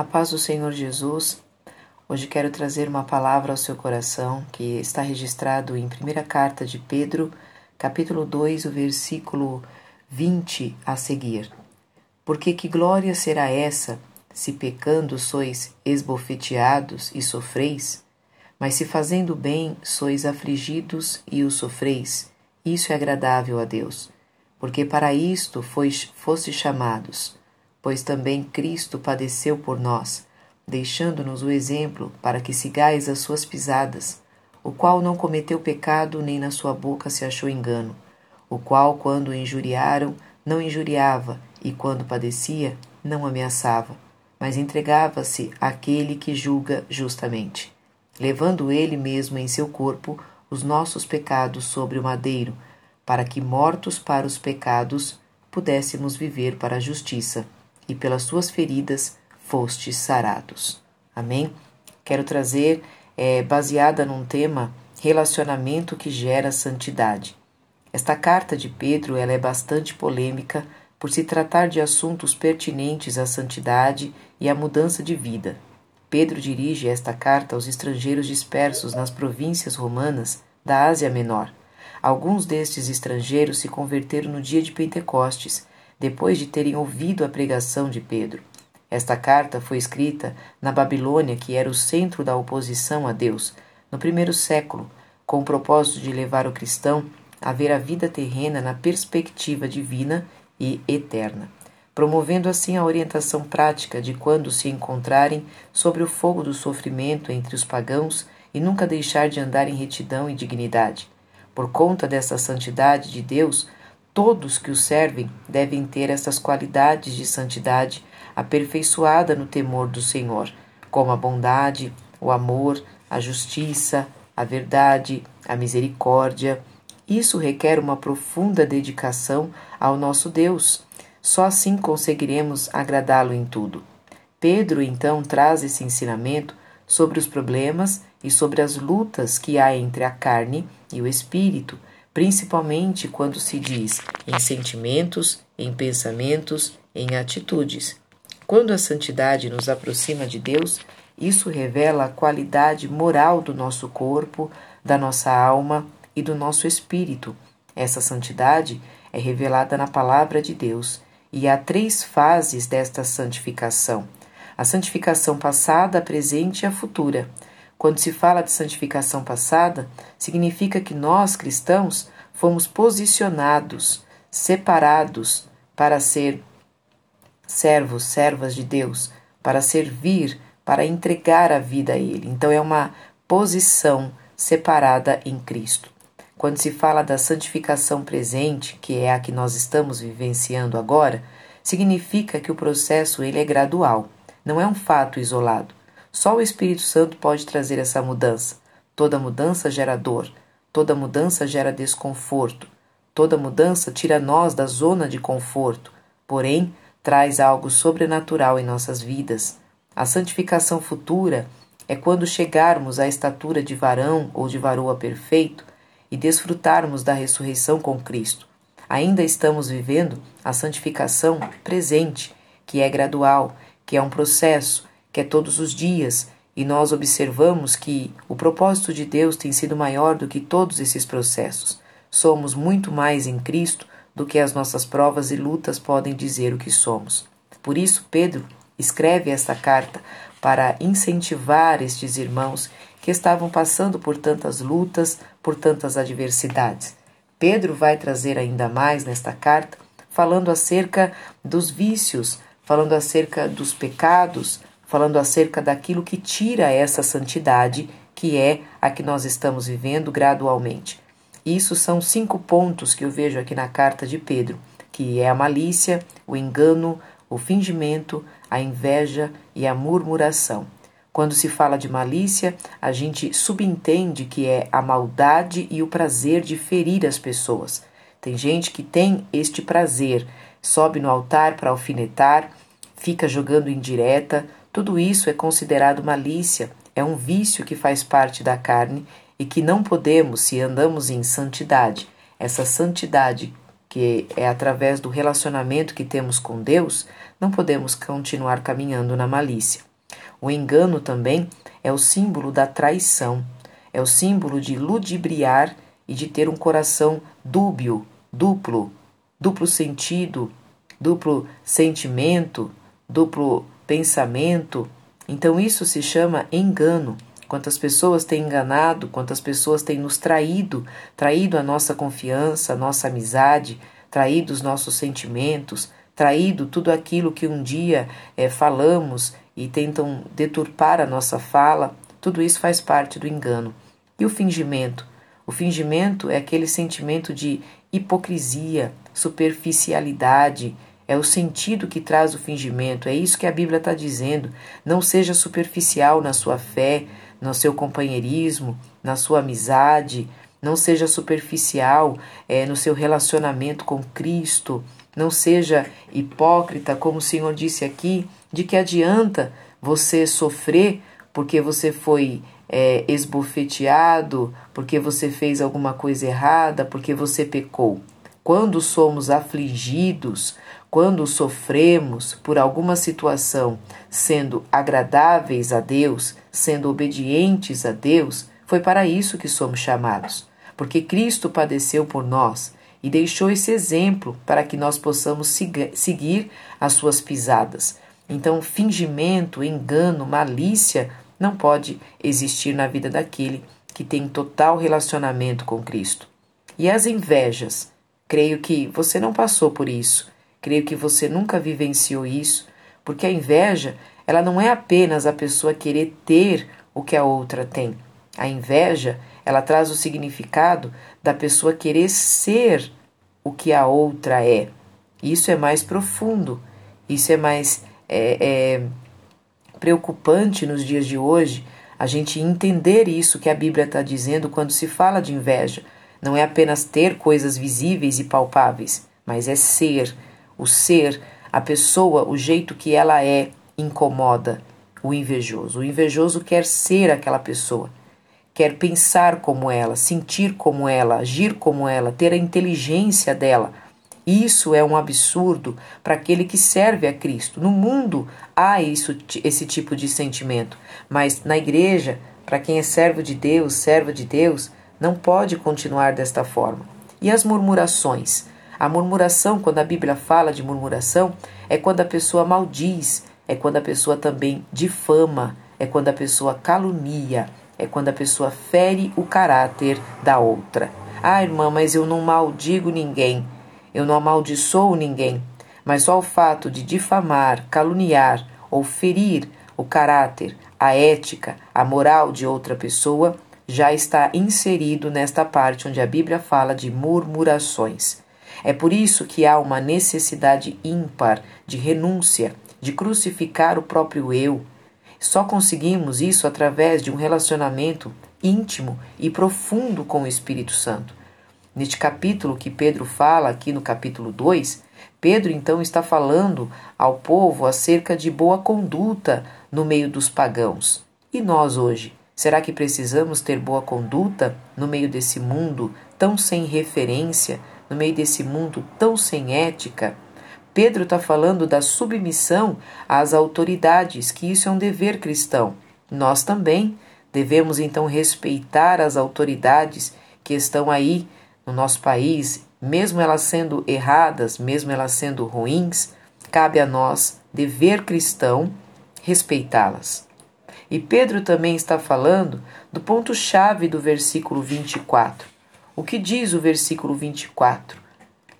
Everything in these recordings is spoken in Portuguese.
A paz do Senhor Jesus. Hoje quero trazer uma palavra ao seu coração que está registrado em 1 carta de Pedro, capítulo 2, o versículo 20 a seguir. Porque que glória será essa, se pecando sois esbofeteados e sofreis? Mas se fazendo bem sois afligidos e o sofreis, isso é agradável a Deus. Porque para isto foste chamados pois também Cristo padeceu por nós, deixando-nos o exemplo para que sigais as suas pisadas, o qual não cometeu pecado nem na sua boca se achou engano, o qual, quando injuriaram, não injuriava, e quando padecia, não ameaçava, mas entregava-se àquele que julga justamente, levando ele mesmo em seu corpo os nossos pecados sobre o madeiro, para que, mortos para os pecados, pudéssemos viver para a justiça e pelas suas feridas fostes sarados. Amém? Quero trazer, é, baseada num tema, relacionamento que gera santidade. Esta carta de Pedro ela é bastante polêmica por se tratar de assuntos pertinentes à santidade e à mudança de vida. Pedro dirige esta carta aos estrangeiros dispersos nas províncias romanas da Ásia Menor. Alguns destes estrangeiros se converteram no dia de Pentecostes depois de terem ouvido a pregação de Pedro. Esta carta foi escrita na Babilônia, que era o centro da oposição a Deus, no primeiro século, com o propósito de levar o cristão a ver a vida terrena na perspectiva divina e eterna, promovendo assim a orientação prática de quando se encontrarem sobre o fogo do sofrimento entre os pagãos e nunca deixar de andar em retidão e dignidade. Por conta dessa santidade de Deus, Todos que o servem devem ter essas qualidades de santidade aperfeiçoada no temor do Senhor, como a bondade, o amor, a justiça, a verdade, a misericórdia. Isso requer uma profunda dedicação ao nosso Deus. Só assim conseguiremos agradá-lo em tudo. Pedro então traz esse ensinamento sobre os problemas e sobre as lutas que há entre a carne e o espírito principalmente quando se diz em sentimentos, em pensamentos, em atitudes. Quando a santidade nos aproxima de Deus, isso revela a qualidade moral do nosso corpo, da nossa alma e do nosso espírito. Essa santidade é revelada na palavra de Deus e há três fases desta santificação: a santificação passada, presente e a futura. Quando se fala de santificação passada, significa que nós, cristãos, fomos posicionados, separados para ser servos, servas de Deus, para servir, para entregar a vida a Ele. Então é uma posição separada em Cristo. Quando se fala da santificação presente, que é a que nós estamos vivenciando agora, significa que o processo ele é gradual, não é um fato isolado. Só o Espírito Santo pode trazer essa mudança. Toda mudança gera dor, toda mudança gera desconforto, toda mudança tira nós da zona de conforto, porém traz algo sobrenatural em nossas vidas. A santificação futura é quando chegarmos à estatura de varão ou de varoa perfeito e desfrutarmos da ressurreição com Cristo. Ainda estamos vivendo a santificação presente, que é gradual, que é um processo, que é todos os dias, e nós observamos que o propósito de Deus tem sido maior do que todos esses processos. Somos muito mais em Cristo do que as nossas provas e lutas podem dizer o que somos. Por isso, Pedro escreve esta carta para incentivar estes irmãos que estavam passando por tantas lutas, por tantas adversidades. Pedro vai trazer ainda mais nesta carta, falando acerca dos vícios, falando acerca dos pecados, falando acerca daquilo que tira essa santidade, que é a que nós estamos vivendo gradualmente. Isso são cinco pontos que eu vejo aqui na carta de Pedro, que é a malícia, o engano, o fingimento, a inveja e a murmuração. Quando se fala de malícia, a gente subentende que é a maldade e o prazer de ferir as pessoas. Tem gente que tem este prazer, sobe no altar para alfinetar, fica jogando indireta, tudo isso é considerado malícia, é um vício que faz parte da carne e que não podemos, se andamos em santidade, essa santidade que é através do relacionamento que temos com Deus, não podemos continuar caminhando na malícia. O engano também é o símbolo da traição, é o símbolo de ludibriar e de ter um coração dúbio, duplo, duplo sentido, duplo sentimento, duplo pensamento. Então isso se chama engano. Quantas pessoas têm enganado, quantas pessoas têm nos traído, traído a nossa confiança, a nossa amizade, traído os nossos sentimentos, traído tudo aquilo que um dia é, falamos e tentam deturpar a nossa fala, tudo isso faz parte do engano. E o fingimento? O fingimento é aquele sentimento de hipocrisia, superficialidade, é o sentido que traz o fingimento, é isso que a Bíblia está dizendo. Não seja superficial na sua fé, no seu companheirismo, na sua amizade, não seja superficial é, no seu relacionamento com Cristo, não seja hipócrita, como o Senhor disse aqui, de que adianta você sofrer porque você foi é, esbofeteado, porque você fez alguma coisa errada, porque você pecou. Quando somos afligidos, quando sofremos por alguma situação, sendo agradáveis a Deus, sendo obedientes a Deus, foi para isso que somos chamados. Porque Cristo padeceu por nós e deixou esse exemplo para que nós possamos seguir as suas pisadas. Então, fingimento, engano, malícia não pode existir na vida daquele que tem total relacionamento com Cristo. E as invejas? Creio que você não passou por isso. Creio que você nunca vivenciou isso, porque a inveja, ela não é apenas a pessoa querer ter o que a outra tem. A inveja, ela traz o significado da pessoa querer ser o que a outra é. Isso é mais profundo, isso é mais é, é, preocupante nos dias de hoje, a gente entender isso que a Bíblia está dizendo quando se fala de inveja. Não é apenas ter coisas visíveis e palpáveis, mas é ser. O ser, a pessoa, o jeito que ela é, incomoda o invejoso. O invejoso quer ser aquela pessoa, quer pensar como ela, sentir como ela, agir como ela, ter a inteligência dela isso é um absurdo para aquele que serve a Cristo. No mundo há isso, esse tipo de sentimento, mas na igreja, para quem é servo de Deus, serva de Deus, não pode continuar desta forma. E as murmurações? A murmuração, quando a Bíblia fala de murmuração, é quando a pessoa maldiz, é quando a pessoa também difama, é quando a pessoa calunia, é quando a pessoa fere o caráter da outra. Ah, irmã, mas eu não maldigo ninguém. Eu não amaldiçoo ninguém, mas só o fato de difamar, caluniar ou ferir o caráter, a ética, a moral de outra pessoa já está inserido nesta parte onde a Bíblia fala de murmurações. É por isso que há uma necessidade ímpar de renúncia, de crucificar o próprio eu. Só conseguimos isso através de um relacionamento íntimo e profundo com o Espírito Santo. Neste capítulo que Pedro fala, aqui no capítulo 2, Pedro então está falando ao povo acerca de boa conduta no meio dos pagãos. E nós hoje? Será que precisamos ter boa conduta no meio desse mundo tão sem referência, no meio desse mundo tão sem ética? Pedro está falando da submissão às autoridades, que isso é um dever cristão. Nós também devemos então respeitar as autoridades que estão aí no nosso país, mesmo elas sendo erradas, mesmo elas sendo ruins, cabe a nós, dever cristão, respeitá-las. E Pedro também está falando do ponto-chave do versículo 24. O que diz o versículo 24?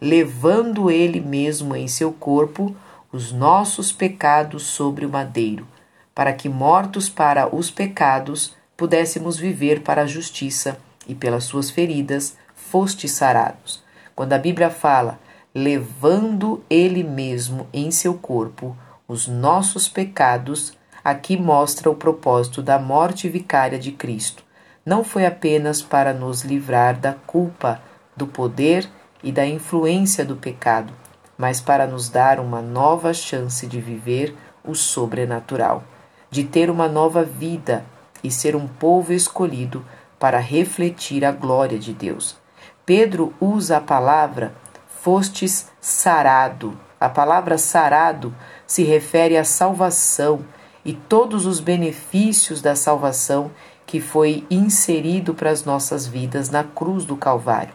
Levando ele mesmo em seu corpo os nossos pecados sobre o madeiro, para que, mortos para os pecados, pudéssemos viver para a justiça, e pelas suas feridas fostes sarados. Quando a Bíblia fala, levando ele mesmo em seu corpo os nossos pecados, aqui mostra o propósito da morte vicária de Cristo. Não foi apenas para nos livrar da culpa, do poder e da influência do pecado, mas para nos dar uma nova chance de viver o sobrenatural, de ter uma nova vida e ser um povo escolhido para refletir a glória de Deus. Pedro usa a palavra fostes sarado. A palavra sarado se refere à salvação, e todos os benefícios da salvação que foi inserido para as nossas vidas na cruz do Calvário.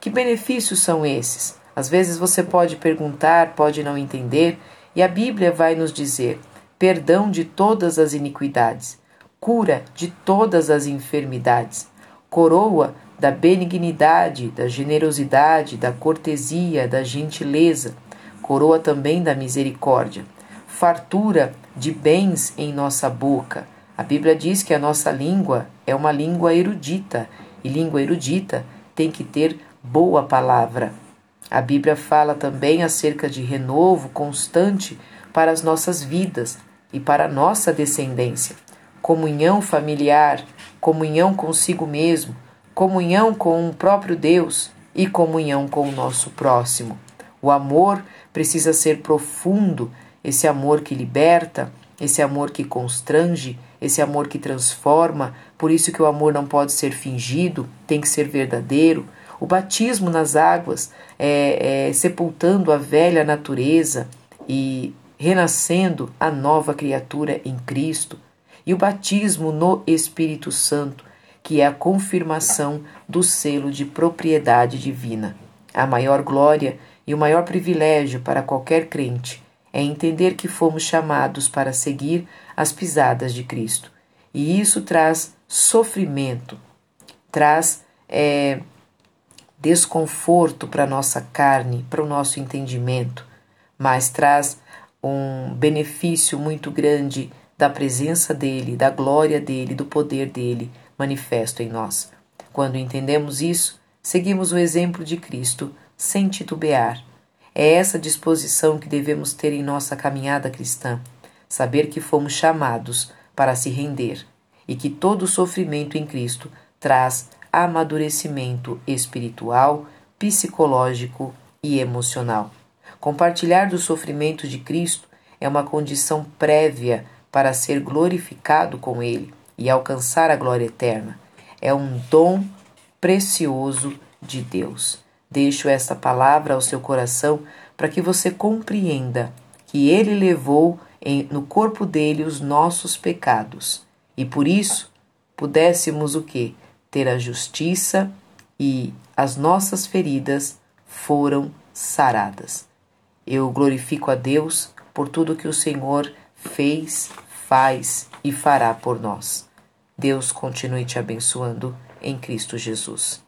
Que benefícios são esses? Às vezes você pode perguntar, pode não entender, e a Bíblia vai nos dizer: perdão de todas as iniquidades, cura de todas as enfermidades, coroa da benignidade, da generosidade, da cortesia, da gentileza, coroa também da misericórdia, fartura de bens em nossa boca. A Bíblia diz que a nossa língua é uma língua erudita, e língua erudita tem que ter boa palavra. A Bíblia fala também acerca de renovo constante para as nossas vidas e para a nossa descendência. Comunhão familiar, comunhão consigo mesmo, comunhão com o próprio Deus e comunhão com o nosso próximo. O amor precisa ser profundo, esse amor que liberta, esse amor que constrange, esse amor que transforma. Por isso que o amor não pode ser fingido, tem que ser verdadeiro. O batismo nas águas é, é sepultando a velha natureza e renascendo a nova criatura em Cristo. E o batismo no Espírito Santo, que é a confirmação do selo de propriedade divina. A maior glória e o maior privilégio para qualquer crente é entender que fomos chamados para seguir as pisadas de Cristo. E isso traz sofrimento, traz é, desconforto para a nossa carne, para o nosso entendimento, mas traz um benefício muito grande da presença dele, da glória dele, do poder dele manifesto em nós. Quando entendemos isso, seguimos o exemplo de Cristo sem titubear. É essa disposição que devemos ter em nossa caminhada cristã, saber que fomos chamados para se render e que todo sofrimento em Cristo traz amadurecimento espiritual, psicológico e emocional. Compartilhar do sofrimento de Cristo é uma condição prévia para ser glorificado com Ele e alcançar a glória eterna. É um dom precioso de Deus. Deixo esta palavra ao seu coração para que você compreenda que Ele levou em, no corpo dele os nossos pecados e por isso pudéssemos o que? ter a justiça e as nossas feridas foram saradas. Eu glorifico a Deus por tudo que o Senhor fez, faz e fará por nós. Deus continue te abençoando em Cristo Jesus.